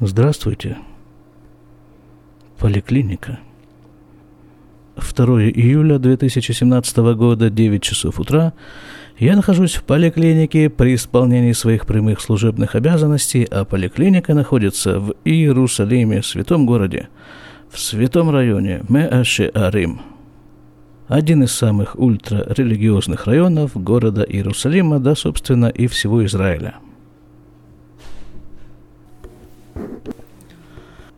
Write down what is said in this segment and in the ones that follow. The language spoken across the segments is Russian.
Здравствуйте. Поликлиника. 2 июля 2017 года, 9 часов утра. Я нахожусь в поликлинике при исполнении своих прямых служебных обязанностей, а поликлиника находится в Иерусалиме, святом городе, в святом районе Меаше-Арим. Один из самых ультрарелигиозных районов города Иерусалима, да, собственно, и всего Израиля –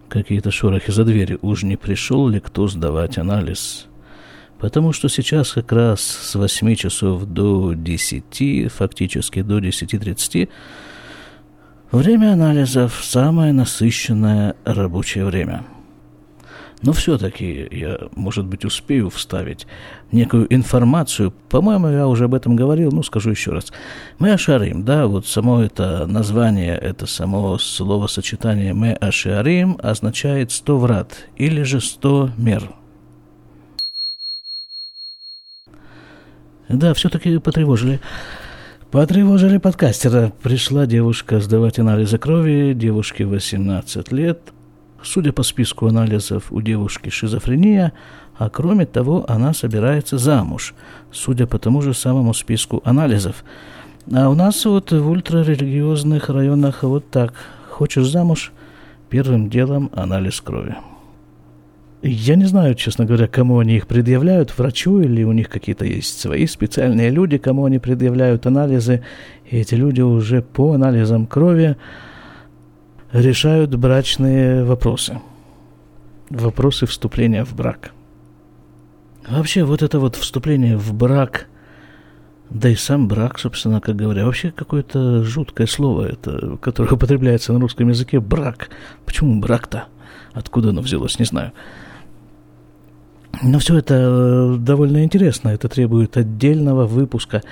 Какие-то шорохи за дверью. Уж не пришел ли кто сдавать анализ? Потому что сейчас как раз с 8 часов до 10, фактически до 10.30, время анализов – самое насыщенное рабочее время – но все-таки я, может быть, успею вставить некую информацию. По-моему, я уже об этом говорил, но скажу еще раз. Мы ашарим, да, вот само это название, это само словосочетание мы ашарим означает сто врат или же сто мер. Да, все-таки потревожили. Потревожили подкастера. Пришла девушка сдавать анализы крови, девушке 18 лет – Судя по списку анализов, у девушки шизофрения, а кроме того, она собирается замуж, судя по тому же самому списку анализов. А у нас вот в ультрарелигиозных районах вот так. Хочешь замуж? Первым делом анализ крови. Я не знаю, честно говоря, кому они их предъявляют, врачу или у них какие-то есть свои специальные люди, кому они предъявляют анализы. И эти люди уже по анализам крови решают брачные вопросы. Вопросы вступления в брак. Вообще, вот это вот вступление в брак, да и сам брак, собственно, как говоря, вообще какое-то жуткое слово, это, которое употребляется на русском языке, брак. Почему брак-то? Откуда оно взялось, не знаю. Но все это э, довольно интересно, это требует отдельного выпуска.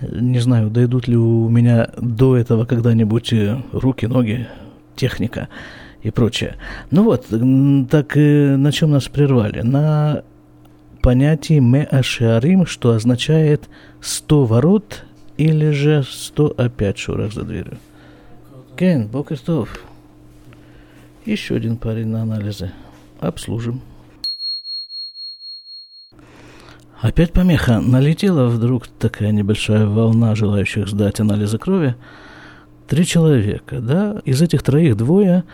Не знаю, дойдут ли у меня до этого когда-нибудь э, руки, ноги, техника и прочее. Ну вот, так на чем нас прервали? На понятии «меашиарим», что означает «сто ворот» или же «сто опять шурах за дверью». Кен, Бокертов. Еще один парень на анализы. Обслужим. Опять помеха. Налетела вдруг такая небольшая волна желающих сдать анализы крови. Три человека, да? Из этих троих двое,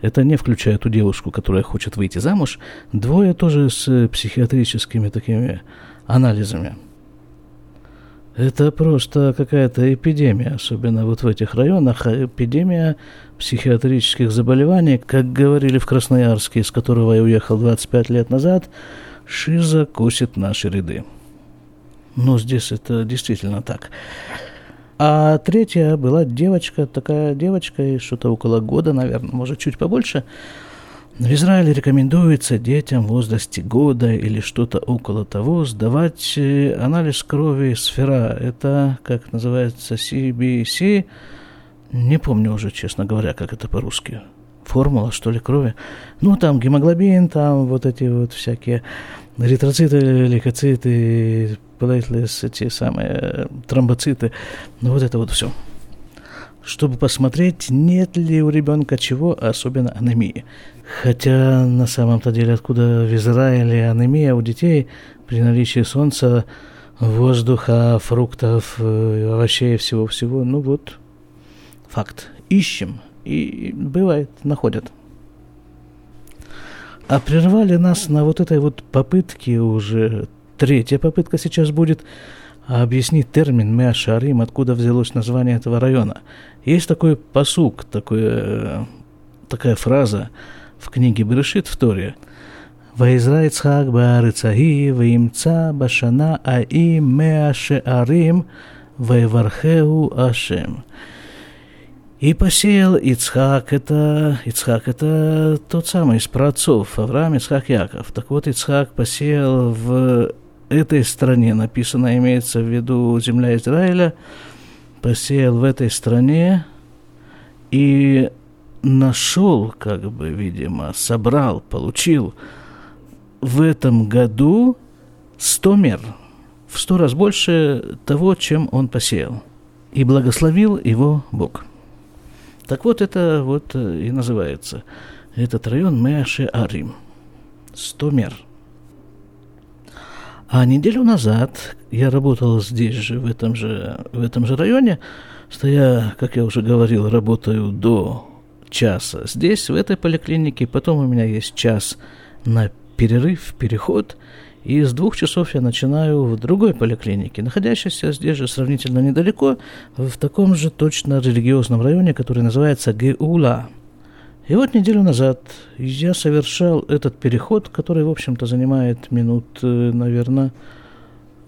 это не включая ту девушку, которая хочет выйти замуж, двое тоже с психиатрическими такими анализами. Это просто какая-то эпидемия, особенно вот в этих районах, эпидемия психиатрических заболеваний, как говорили в Красноярске, из которого я уехал 25 лет назад, шиза косит наши ряды. Но здесь это действительно так. А третья была девочка, такая девочка, что-то около года, наверное, может, чуть побольше. В Израиле рекомендуется детям в возрасте года или что-то около того сдавать э, анализ крови сфера. Это, как называется, CBC. Не помню уже, честно говоря, как это по-русски. Формула, что ли, крови. Ну, там гемоглобин, там вот эти вот всякие эритроциты, лейкоциты, плейтлес, эти самые тромбоциты, ну вот это вот все. Чтобы посмотреть, нет ли у ребенка чего, особенно анемии. Хотя на самом-то деле, откуда в Израиле анемия у детей при наличии солнца, воздуха, фруктов, э, овощей, всего-всего, ну вот, факт. Ищем, и бывает, находят. А прервали нас на вот этой вот попытке уже, третья попытка сейчас будет, объяснить термин Меашарим, откуда взялось название этого района. Есть такой посук, такое, такая фраза в книге Берешит в Торе. «Ваизраицхак баарыцаги ваимца башана аи меашеарим ваевархеу ашем». И посеял Ицхак, это, Ицхак это тот самый из праотцов, Авраам, Ицхак, Яков. Так вот, Ицхак посеял в этой стране, написано, имеется в виду земля Израиля, посеял в этой стране и нашел, как бы, видимо, собрал, получил в этом году 100 мер, в сто раз больше того, чем он посеял. И благословил его Бог. Так вот, это вот э, и называется этот район Мэше Арим. 100 мер. А неделю назад я работал здесь же, в этом же, в этом же районе, что я, как я уже говорил, работаю до часа здесь, в этой поликлинике, потом у меня есть час на перерыв, переход, и с двух часов я начинаю в другой поликлинике, находящейся здесь же сравнительно недалеко, в таком же точно религиозном районе, который называется Геула. И вот неделю назад я совершал этот переход, который, в общем-то, занимает минут, э, наверное,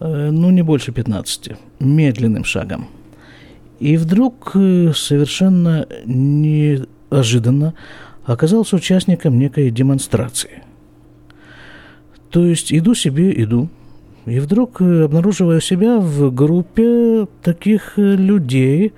э, ну, не больше 15, медленным шагом. И вдруг э, совершенно неожиданно оказался участником некой демонстрации – то есть иду себе, иду, и вдруг э, обнаруживаю себя в группе таких э, людей,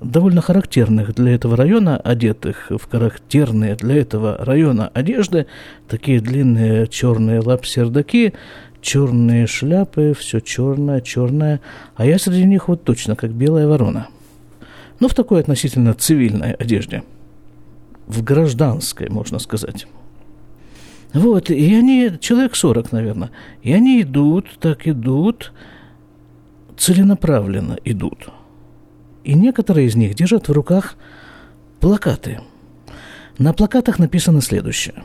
довольно характерных для этого района, одетых в характерные для этого района одежды, такие длинные черные лапсердаки, черные шляпы, все черное, черное, а я среди них вот точно, как белая ворона. Ну, в такой относительно цивильной одежде. В гражданской, можно сказать. Вот, и они, человек 40, наверное, и они идут, так идут, целенаправленно идут. И некоторые из них держат в руках плакаты. На плакатах написано следующее.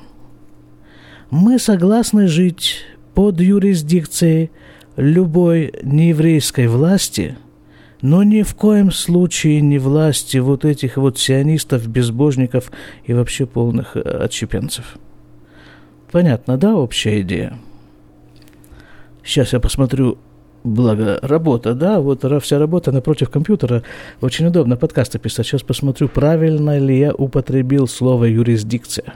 Мы согласны жить под юрисдикцией любой нееврейской власти, но ни в коем случае не власти вот этих вот сионистов, безбожников и вообще полных э, отщепенцев – Понятно, да, общая идея? Сейчас я посмотрю, благо работа, да, вот вся работа напротив компьютера, очень удобно подкасты писать. Сейчас посмотрю, правильно ли я употребил слово юрисдикция.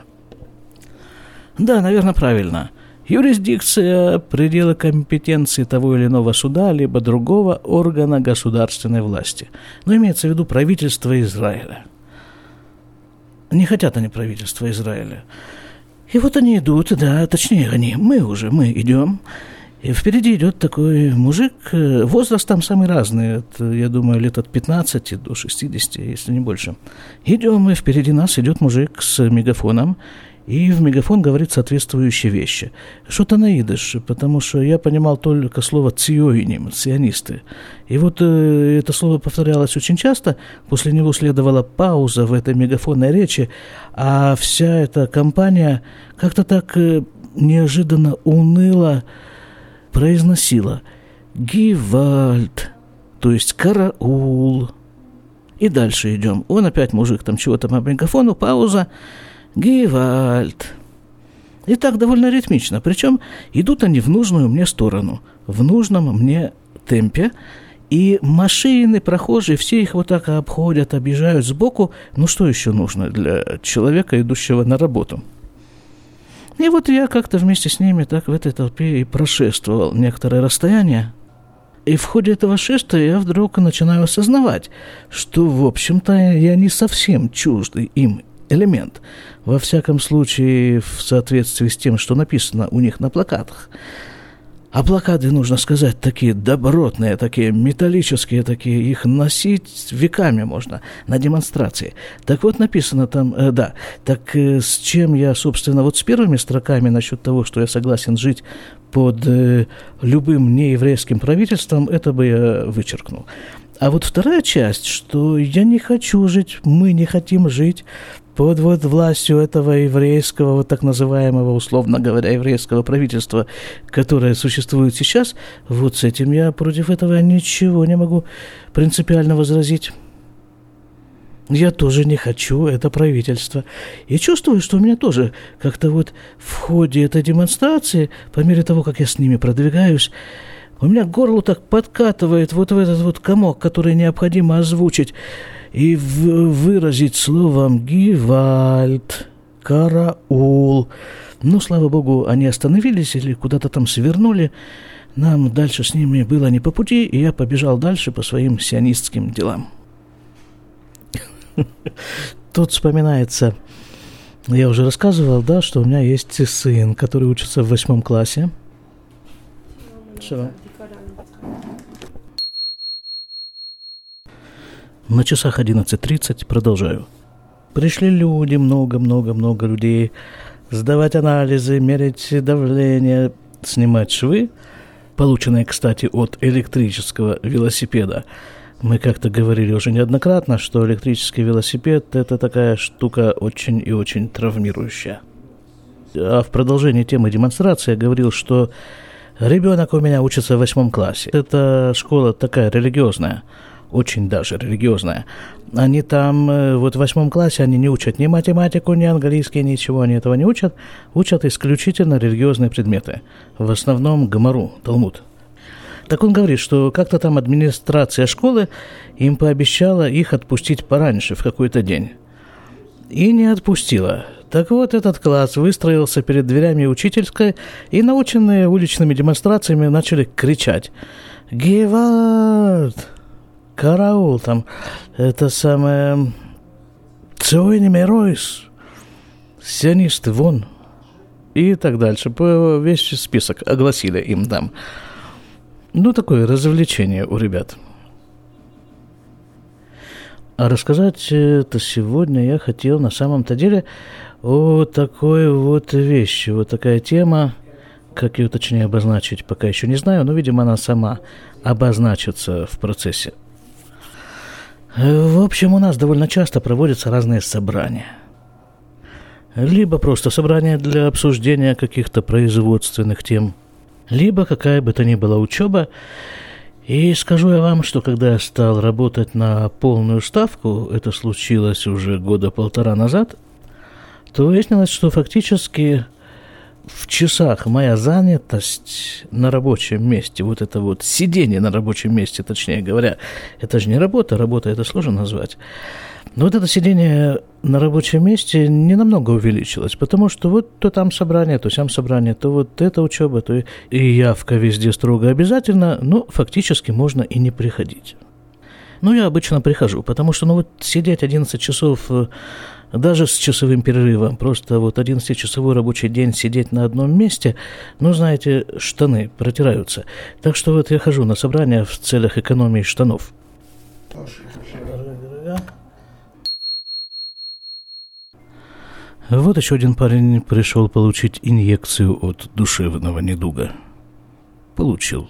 Да, наверное, правильно. Юрисдикция – пределы компетенции того или иного суда, либо другого органа государственной власти. Но имеется в виду правительство Израиля. Не хотят они правительства Израиля. И вот они идут, да, точнее они, мы уже, мы идем. И впереди идет такой мужик, э, возраст там самый разный, от, я думаю, лет от 15 до 60, если не больше. Идем, и впереди нас идет мужик с мегафоном, и в мегафон говорит соответствующие вещи. Что-то на потому что я понимал только слово «циоиним», «ционисты». И вот э, это слово повторялось очень часто, после него следовала пауза в этой мегафонной речи, а вся эта компания как-то так э, неожиданно уныло произносила «Гивальд», то есть «караул». И дальше идем. Он опять мужик там чего-то по мегафону, пауза – Гевальд. И так довольно ритмично. Причем идут они в нужную мне сторону, в нужном мне темпе. И машины, прохожие, все их вот так обходят, объезжают сбоку. Ну что еще нужно для человека, идущего на работу? И вот я как-то вместе с ними так в этой толпе и прошествовал некоторое расстояние. И в ходе этого шествия я вдруг начинаю осознавать, что, в общем-то, я не совсем чуждый им элемент. Во всяком случае, в соответствии с тем, что написано у них на плакатах. А плакаты, нужно сказать, такие добротные, такие металлические, такие, их носить веками можно на демонстрации. Так вот написано там, э, да, так э, с чем я, собственно, вот с первыми строками насчет того, что я согласен жить под э, любым нееврейским правительством, это бы я вычеркнул. А вот вторая часть, что я не хочу жить, мы не хотим жить под вот властью этого еврейского, вот так называемого, условно говоря, еврейского правительства, которое существует сейчас, вот с этим я против этого ничего не могу принципиально возразить. Я тоже не хочу это правительство. И чувствую, что у меня тоже как-то вот в ходе этой демонстрации, по мере того, как я с ними продвигаюсь, у меня горло так подкатывает вот в этот вот комок, который необходимо озвучить и выразить словом «гивальд», «караул». Ну, слава богу, они остановились или куда-то там свернули. Нам дальше с ними было не по пути, и я побежал дальше по своим сионистским делам. Тут вспоминается, я уже рассказывал, да, что у меня есть сын, который учится в восьмом классе. Что? На часах 11.30 продолжаю. Пришли люди, много-много-много людей, сдавать анализы, мерить давление, снимать швы, полученные, кстати, от электрического велосипеда. Мы как-то говорили уже неоднократно, что электрический велосипед – это такая штука очень и очень травмирующая. А в продолжении темы демонстрации я говорил, что ребенок у меня учится в восьмом классе. Это школа такая религиозная – очень даже религиозная. Они там, э, вот в восьмом классе, они не учат ни математику, ни английский, ничего, они этого не учат. Учат исключительно религиозные предметы. В основном Гамару, Талмуд. Так он говорит, что как-то там администрация школы им пообещала их отпустить пораньше, в какой-то день. И не отпустила. Так вот, этот класс выстроился перед дверями учительской, и наученные уличными демонстрациями начали кричать «Гевард! Караул, там, это самое, Цойни Меройс, сионисты, вон, и так дальше. Весь список огласили им там. Ну, такое развлечение у ребят. А рассказать это сегодня я хотел на самом-то деле о такой вот вещи, вот такая тема, как ее точнее обозначить, пока еще не знаю, но, видимо, она сама обозначится в процессе. В общем, у нас довольно часто проводятся разные собрания. Либо просто собрания для обсуждения каких-то производственных тем, либо какая бы то ни была учеба. И скажу я вам, что когда я стал работать на полную ставку, это случилось уже года полтора назад, то выяснилось, что фактически в часах моя занятость на рабочем месте, вот это вот сидение на рабочем месте, точнее говоря, это же не работа, работа это сложно назвать. Но вот это сидение на рабочем месте не намного увеличилось, потому что вот то там собрание, то сям собрание, то вот это учеба, то и явка везде строго обязательно, но фактически можно и не приходить. Ну, я обычно прихожу, потому что, ну, вот сидеть 11 часов э, даже с часовым перерывом, просто вот 11-часовой рабочий день сидеть на одном месте, ну, знаете, штаны протираются. Так что вот я хожу на собрания в целях экономии штанов. Вот еще один парень пришел получить инъекцию от душевного недуга. Получил.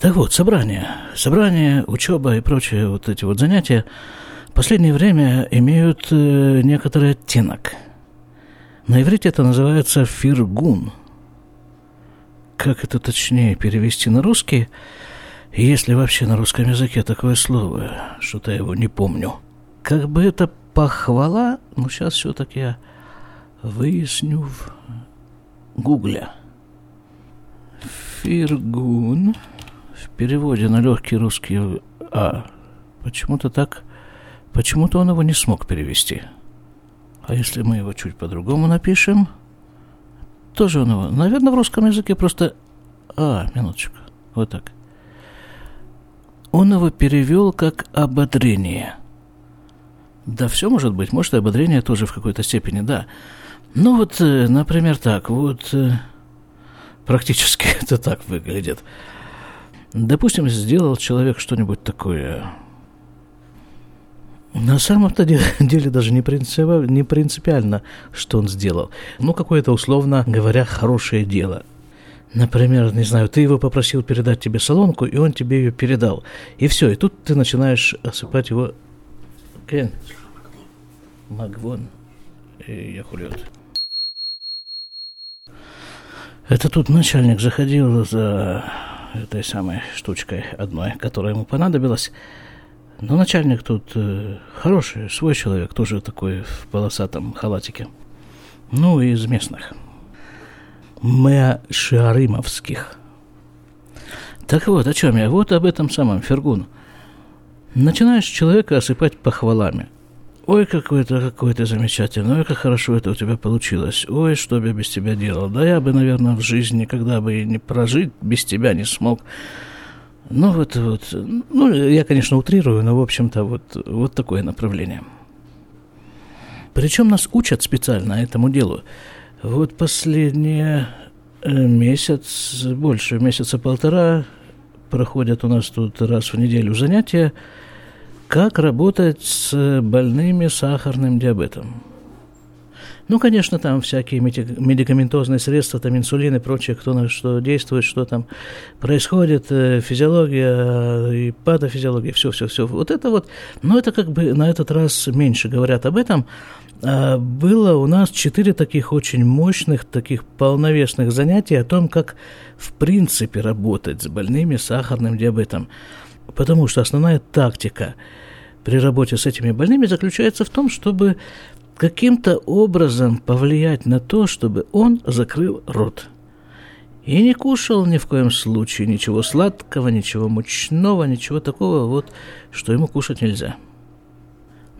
Так вот, собрание. Собрание, учеба и прочие вот эти вот занятия – последнее время имеют э, некоторый оттенок. На иврите это называется фиргун. Как это точнее перевести на русский? Если вообще на русском языке такое слово, что-то я его не помню. Как бы это похвала, ну сейчас все-таки я выясню в гугле. Фиргун в переводе на легкий русский А. Почему-то так Почему-то он его не смог перевести. А если мы его чуть по-другому напишем, тоже он его... Наверное, в русском языке просто... А, минуточку. Вот так. Он его перевел как ободрение. Да, все может быть. Может, и ободрение тоже в какой-то степени, да. Ну вот, э, например, так. Вот э, практически это так выглядит. Допустим, сделал человек что-нибудь такое на самом-то деле, даже не, принципиально, не принципиально, что он сделал. Ну, какое-то, условно говоря, хорошее дело. Например, не знаю, ты его попросил передать тебе солонку, и он тебе ее передал. И все, и тут ты начинаешь осыпать его... Кен. Магвон. И я хулет. Это тут начальник заходил за этой самой штучкой одной, которая ему понадобилась. Но начальник тут э, хороший, свой человек, тоже такой в полосатом халатике. Ну, из местных. Мы шиарымовских. Так вот, о чем я? Вот об этом самом, Фергун. Начинаешь человека осыпать похвалами. Ой, какой ты, какой ты замечательный, ой, как хорошо это у тебя получилось, ой, что бы я без тебя делал. Да я бы, наверное, в жизни никогда бы и не прожить без тебя не смог. Ну, вот, вот, ну, я, конечно, утрирую, но, в общем-то, вот, вот такое направление. Причем нас учат специально этому делу. Вот последний э, месяц, больше месяца полтора, проходят у нас тут раз в неделю занятия как работать с больными сахарным диабетом. Ну, конечно, там всякие медикаментозные средства, там инсулин и прочее, кто на что действует, что там происходит, э, физиология и патофизиология, все-все-все. Вот это вот, но это как бы на этот раз меньше говорят об этом. А было у нас четыре таких очень мощных, таких полновесных занятий о том, как в принципе работать с больными сахарным диабетом. Потому что основная тактика при работе с этими больными заключается в том, чтобы каким-то образом повлиять на то, чтобы он закрыл рот. И не кушал ни в коем случае ничего сладкого, ничего мучного, ничего такого, вот, что ему кушать нельзя.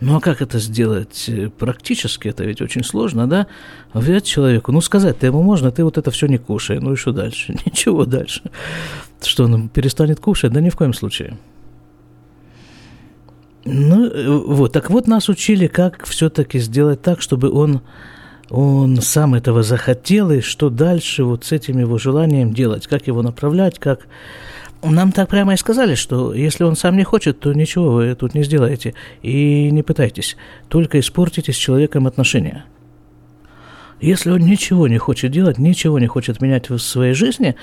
Ну а как это сделать практически? Это ведь очень сложно, да? Взять человеку, ну сказать-то ему можно, ты вот это все не кушай, ну и что дальше? Ничего дальше. Что он перестанет кушать? Да ни в коем случае. Ну, э, вот, так вот нас учили, как все-таки сделать так, чтобы он, он сам этого захотел, и что дальше вот с этим его желанием делать, как его направлять, как... Нам так прямо и сказали, что если он сам не хочет, то ничего вы тут не сделаете. И не пытайтесь, только испортите с человеком отношения. Если он ничего не хочет делать, ничего не хочет менять в своей жизни,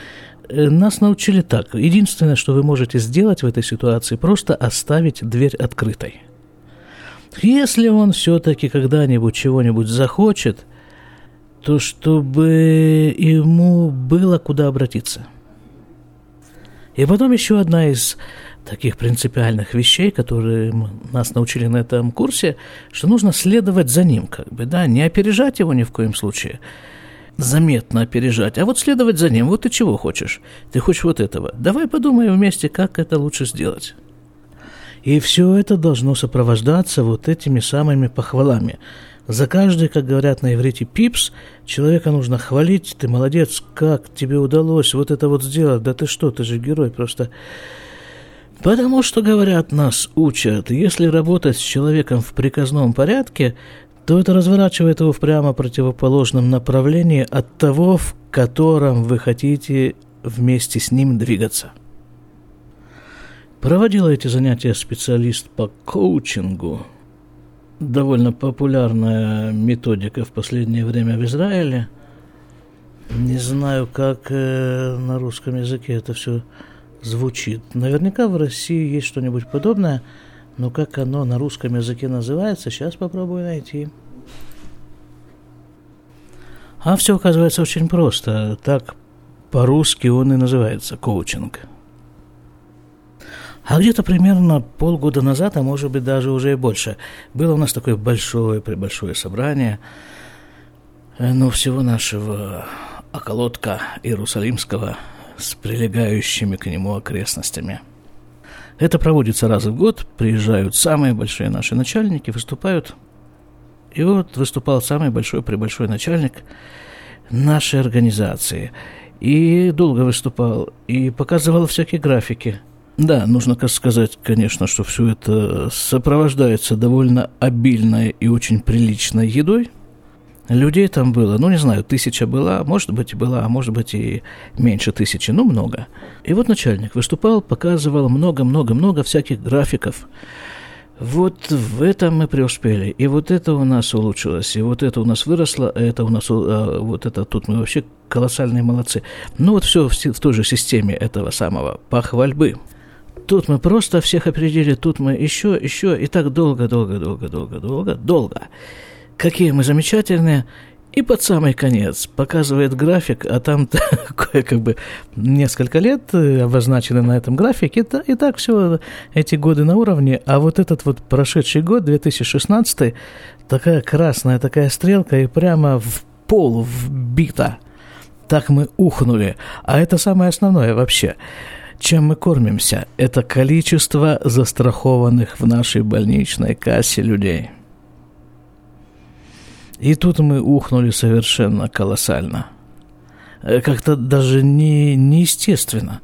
нас научили так. Единственное, что вы можете сделать в этой ситуации, просто оставить дверь открытой. Если он все-таки когда-нибудь чего-нибудь захочет, то чтобы ему было куда обратиться. И потом еще одна из таких принципиальных вещей, которые нас научили на этом курсе, что нужно следовать за ним, как бы, да, не опережать его ни в коем случае – заметно опережать, а вот следовать за ним. Вот ты чего хочешь? Ты хочешь вот этого. Давай подумаем вместе, как это лучше сделать. И все это должно сопровождаться вот этими самыми похвалами. За каждый, как говорят на иврите, пипс, человека нужно хвалить. Ты молодец, как тебе удалось вот это вот сделать. Да ты что, ты же герой просто. Потому что, говорят, нас учат, если работать с человеком в приказном порядке, то это разворачивает его в прямо противоположном направлении от того, в котором вы хотите вместе с ним двигаться. Проводила эти занятия специалист по коучингу. Довольно популярная методика в последнее время в Израиле. Не знаю, как э, на русском языке это все звучит. Наверняка в России есть что-нибудь подобное – но как оно на русском языке называется, сейчас попробую найти. А все оказывается очень просто. Так по-русски он и называется коучинг. А где-то примерно полгода назад, а может быть даже уже и больше, было у нас такое большое, пребольшое собрание, э, ну, всего нашего околотка Иерусалимского с прилегающими к нему окрестностями – это проводится раз в год, приезжают самые большие наши начальники, выступают. И вот выступал самый большой прибольшой начальник нашей организации. И долго выступал, и показывал всякие графики. Да, нужно сказать, конечно, что все это сопровождается довольно обильной и очень приличной едой – Людей там было, ну, не знаю, тысяча была, может быть, была, а может быть, и меньше тысячи, ну, много. И вот начальник выступал, показывал много-много-много всяких графиков. Вот в этом мы преуспели, и вот это у нас улучшилось, и вот это у нас выросло, а это у нас, а вот это тут мы вообще колоссальные молодцы. Ну, вот все в, в той же системе этого самого похвальбы. Тут мы просто всех опередили, тут мы еще, еще, и так долго, долго, долго, долго, долго, долго какие мы замечательные. И под самый конец показывает график, а там как бы несколько лет э, обозначены на этом графике, и, и так все эти годы на уровне, а вот этот вот прошедший год, 2016, такая красная такая стрелка и прямо в пол вбита. Так мы ухнули. А это самое основное вообще. Чем мы кормимся? Это количество застрахованных в нашей больничной кассе людей – и тут мы ухнули совершенно колоссально. Э, как-то даже не, неестественно.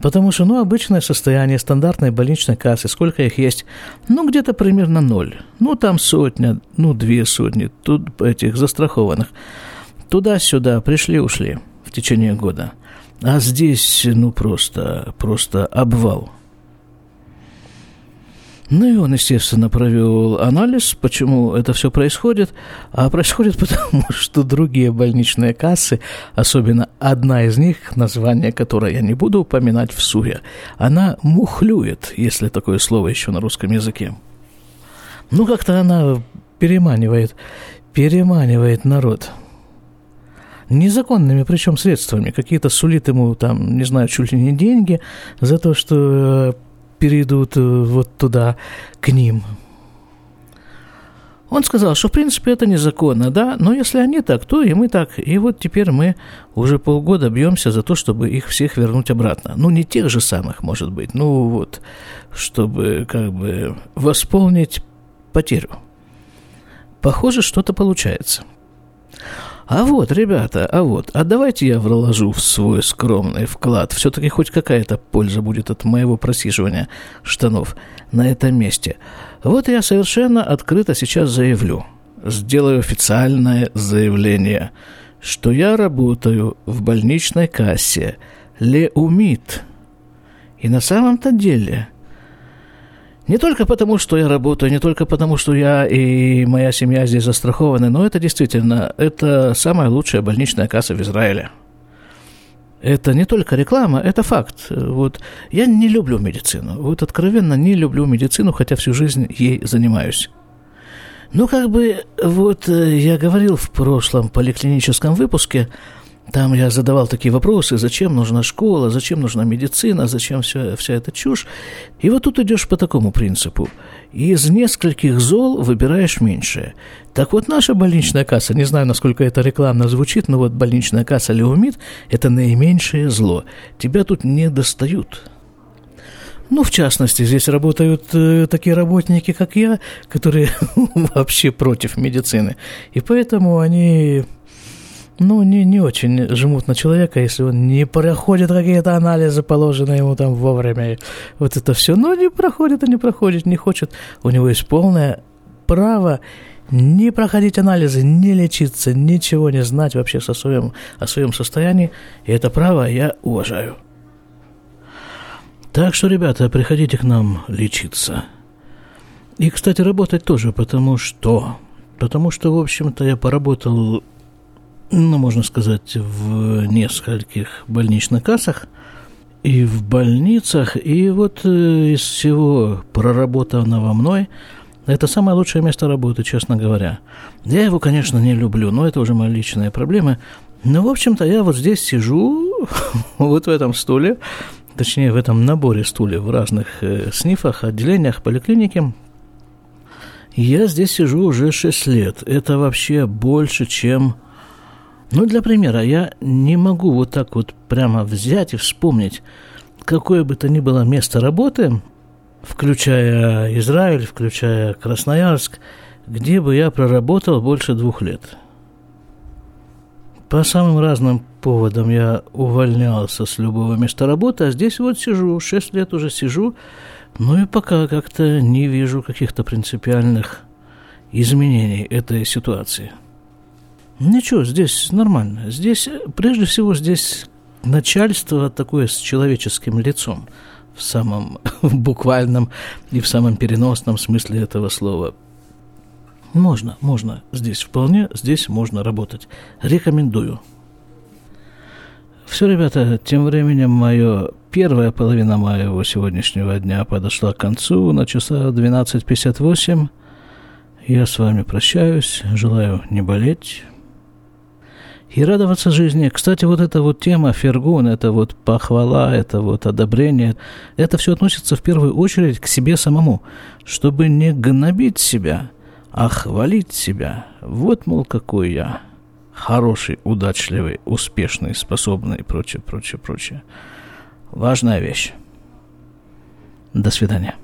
Потому что, ну, обычное состояние стандартной больничной кассы, сколько их есть? Ну, где-то примерно ноль. Ну, там сотня, ну, две сотни тут этих застрахованных. Туда-сюда пришли-ушли в течение года. А здесь, ну, просто, просто обвал – Ну и он, естественно, провел анализ, почему это все происходит. А происходит потому, что другие больничные кассы, особенно одна из них, название которой я не буду упоминать в суе, она мухлюет, если такое слово еще на русском языке. Ну, как-то она переманивает, переманивает народ – незаконными причем средствами. Какие-то сулит ему там, не знаю, чуть ли не деньги за то, что э, перейдут э, вот туда к ним. Он сказал, что в принципе это незаконно, да, но если они так, то и мы так. И вот теперь мы уже полгода бьемся за то, чтобы их всех вернуть обратно. Ну, не тех же самых, может быть, ну вот, чтобы как бы восполнить потерю. Похоже, что-то получается. А вот, ребята, а вот, а давайте я вложу в свой скромный вклад. Все-таки хоть какая-то польза будет от моего просиживания штанов на этом месте. Вот я совершенно открыто сейчас заявлю, сделаю официальное заявление, что я работаю в больничной кассе Леумит. И на самом-то деле не только потому, что я работаю, не только потому, что я и моя семья здесь застрахованы, но это действительно, это самая лучшая больничная касса в Израиле. Это не только реклама, это факт. Вот я не люблю медицину. Вот откровенно не люблю медицину, хотя всю жизнь ей занимаюсь. Ну, как бы, вот э, я говорил в прошлом поликлиническом выпуске, там я задавал такие вопросы, зачем нужна школа, зачем нужна медицина, зачем вся, вся эта чушь. И вот тут идешь по такому принципу. Из нескольких зол выбираешь меньшее. Так вот, наша больничная касса, не знаю, насколько это рекламно звучит, но вот больничная касса Леумид – это наименьшее зло. Тебя тут не достают. Ну, в частности, здесь работают э, такие работники, как я, которые вообще против медицины. И поэтому они ну, не, не очень жмут на человека, если он не проходит какие-то анализы, положенные ему там вовремя. Вот это все. Но не проходит и не проходит, не хочет. У него есть полное право не проходить анализы, не лечиться, ничего не знать вообще со своим, о своем состоянии. И это право я уважаю. Так что, ребята, приходите к нам лечиться. И, кстати, работать тоже, потому что... Потому что, в общем-то, я поработал ну, можно сказать, в нескольких больничных кассах и в больницах. И вот э, из всего проработанного мной это самое лучшее место работы, честно говоря. Я его, конечно, не люблю, но это уже мои личные проблемы. Но, в общем-то, я вот здесь сижу, вот в этом стуле, точнее, в этом наборе стульев в разных э, снифах, отделениях, поликлинике. Я здесь сижу уже 6 лет. Это вообще больше, чем ну, для примера, я не могу вот так вот прямо взять и вспомнить, какое бы то ни было место работы, включая Израиль, включая Красноярск, где бы я проработал больше двух лет. По самым разным поводам я увольнялся с любого места работы, а здесь вот сижу, шесть лет уже сижу, ну и пока как-то не вижу каких-то принципиальных изменений этой ситуации. Ничего, здесь нормально. Здесь, прежде всего, здесь начальство такое с человеческим лицом в самом буквальном и в самом переносном смысле этого слова. Можно, можно. Здесь вполне, здесь можно работать. Рекомендую. Все, ребята, тем временем мое первая половина моего сегодняшнего дня подошла к концу на часа 12.58. Я с вами прощаюсь, желаю не болеть, и радоваться жизни. Кстати, вот эта вот тема фергун, это вот похвала, это вот одобрение, это все относится в первую очередь к себе самому, чтобы не гнобить себя, а хвалить себя. Вот, мол, какой я хороший, удачливый, успешный, способный и прочее, прочее, прочее. Важная вещь. До свидания.